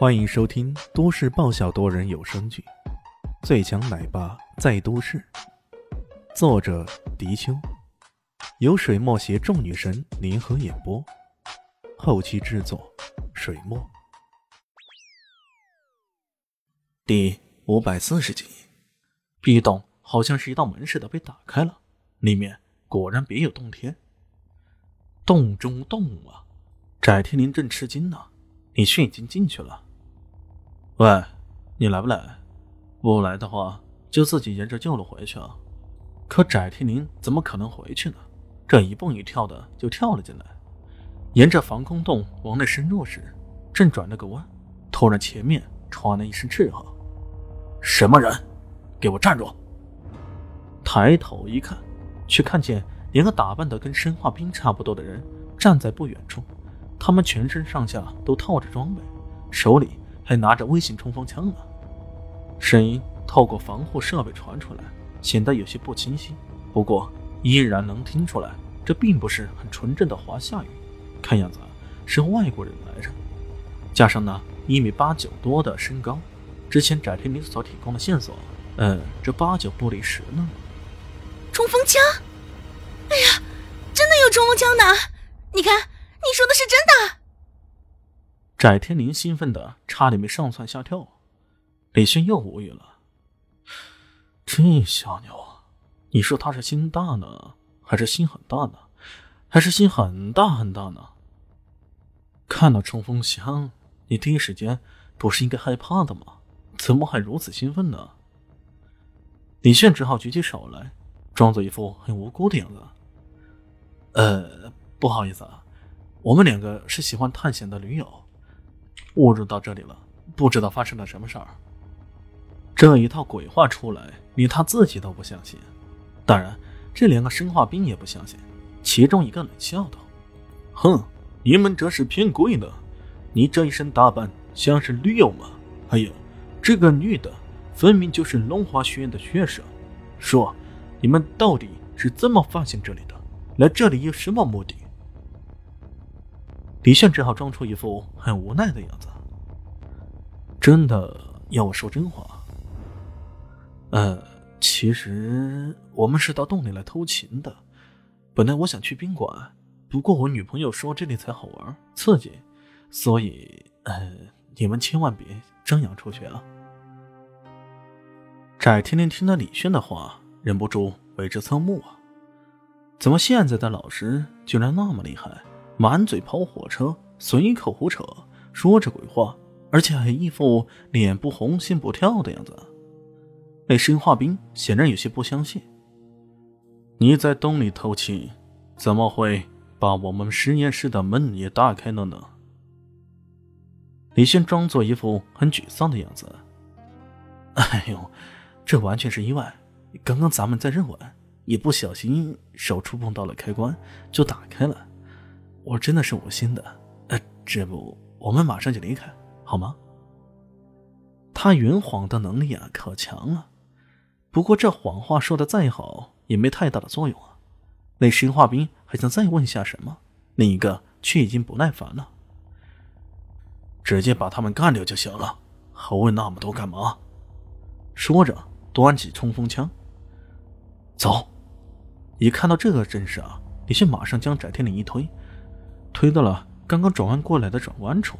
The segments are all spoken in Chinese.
欢迎收听都市爆笑多人有声剧《最强奶爸在都市》，作者：迪秋，由水墨携众女神联合演播，后期制作：水墨。第五百四十集，壁洞好像是一道门似的被打开了，里面果然别有洞天。洞中洞啊！翟天林正吃惊呢，李迅已经进去了。喂，你来不来？不来的话，就自己沿着旧路回去啊。可翟天林怎么可能回去呢？这一蹦一跳的就跳了进来，沿着防空洞往内深入时，正转了个弯，突然前面传来一声斥喝：“什么人？给我站住！”抬头一看，却看见两个打扮的跟生化兵差不多的人站在不远处，他们全身上下都套着装备，手里。还拿着微型冲锋枪呢，声音透过防护设备传出来，显得有些不清晰。不过依然能听出来，这并不是很纯正的华夏语，看样子是外国人来着。加上那一米八九多的身高，之前翟天林所提供的线索，嗯，这八九不离十呢。冲锋枪！哎呀，真的有冲锋枪的！你看，你说的是真的。翟天林兴奋的差点没上蹿下跳，李迅又无语了。这小妞，你说他是心大呢，还是心很大呢，还是心很大很大呢？看到冲锋枪，你第一时间不是应该害怕的吗？怎么还如此兴奋呢？李炫只好举起手来，装作一副很无辜的样子。呃，不好意思啊，我们两个是喜欢探险的驴友。误入到这里了，不知道发生了什么事儿。这一套鬼话出来，连他自己都不相信。当然，这两个生化兵也不相信。其中一个冷笑道：“哼，你们这是骗鬼呢！你这一身打扮像是驴友吗？还有，这个女的分明就是龙华学院的学生。说，你们到底是怎么发现这里的？来这里有什么目的？”李炫只好装出一副很无奈的样子。真的要我说真话？呃，其实我们是到洞里来偷情的。本来我想去宾馆，不过我女朋友说这里才好玩、刺激，所以呃，你们千万别张扬出去啊！翟天天听了李炫的话，忍不住为之侧目啊！怎么现在的老师居然那么厉害？满嘴跑火车，随口胡扯，说着鬼话，而且还一副脸不红心不跳的样子。那生化兵显然有些不相信。你在洞里偷情，怎么会把我们实验室的门也打开了呢？李轩装作一副很沮丧的样子。哎呦，这完全是意外。刚刚咱们在认稳，也不小心手触碰到了开关，就打开了。我真的是无心的，呃，这不，我们马上就离开，好吗？他圆谎的能力啊，可强了。不过这谎话说的再好，也没太大的作用啊。那生化兵还想再问下什么，另一个却已经不耐烦了。直接把他们干掉就行了，还问那么多干嘛？说着，端起冲锋枪，走。一看到这个阵势啊，李迅马上将翟天林一推。推到了刚刚转弯过来的转弯处，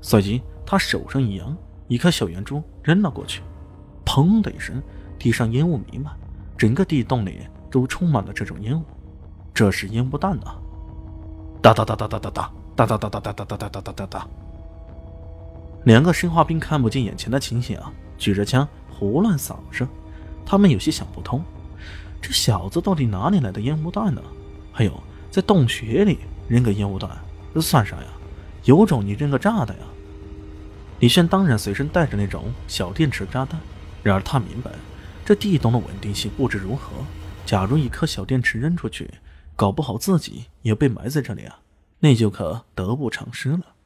随即他手上一扬，一颗小圆珠扔了过去，砰的一声，地上烟雾弥漫，整个地洞里都充满了这种烟雾，这是烟雾弹啊！哒哒哒哒哒哒哒哒哒哒哒哒哒哒哒哒哒哒。两个生化兵看不见眼前的情形啊，举着枪胡乱扫射，他们有些想不通，这小子到底哪里来的烟雾弹呢？还有在洞穴里。扔个烟雾弹，这算啥呀？有种你扔个炸弹呀！李炫当然随身带着那种小电池炸弹，然而他明白这地洞的稳定性不知如何，假如一颗小电池扔出去，搞不好自己也被埋在这里啊，那就可得不偿失了。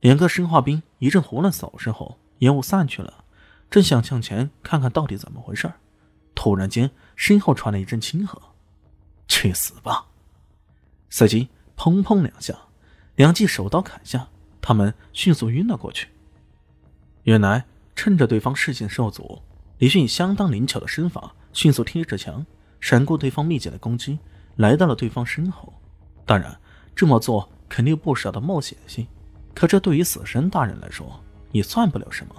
两个生化兵一阵胡乱扫射后，烟雾散去了，正想向前看看到底怎么回事突然间身后传来一阵轻喝：“去死吧！”随即。砰砰两下，两记手刀砍下，他们迅速晕了过去，原来趁着对方视线受阻，李迅以相当灵巧的身法迅速贴着墙，闪过对方密集的攻击，来到了对方身后。当然，这么做肯定有不少的冒险性，可这对于死神大人来说也算不了什么。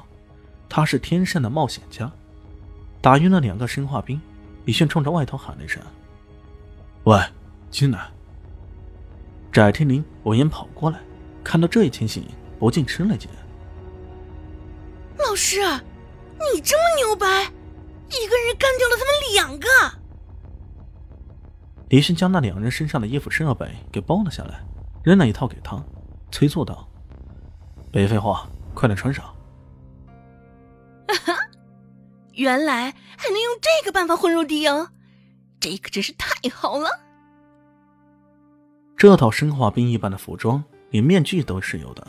他是天生的冒险家。打晕了两个生化兵，李迅冲着外头喊了一声：“喂，进来！”翟天临闻言跑过来，看到这一情形，不禁吃了惊：“老师，你这么牛掰，一个人干掉了他们两个！”李迅将那两人身上的衣服设备给包了下来，扔了一套给他，催促道：“别废话，快点穿上。” 原来还能用这个办法混入敌营，这可真是太好了！这套生化兵一般的服装，连面具都是有的。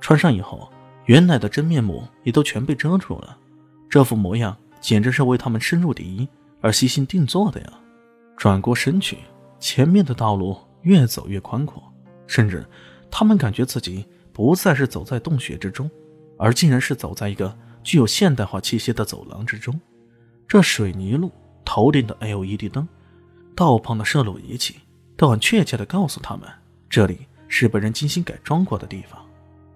穿上以后，原来的真面目也都全被遮住了。这副模样简直是为他们深入敌营而悉心定做的呀！转过身去，前面的道路越走越宽阔，甚至他们感觉自己不再是走在洞穴之中，而竟然是走在一个……具有现代化气息的走廊之中，这水泥路、头顶的 LED 灯、道旁的摄录仪器，都很确切地告诉他们，这里是被人精心改装过的地方。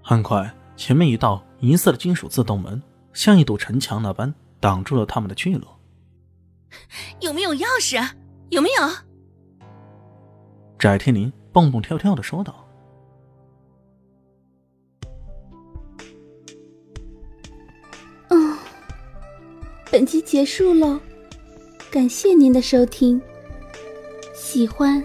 很快，前面一道银色的金属自动门，像一堵城墙那般挡住了他们的去路。有没有钥匙？有没有？翟天临蹦蹦跳跳的说道。本集结束喽，感谢您的收听。喜欢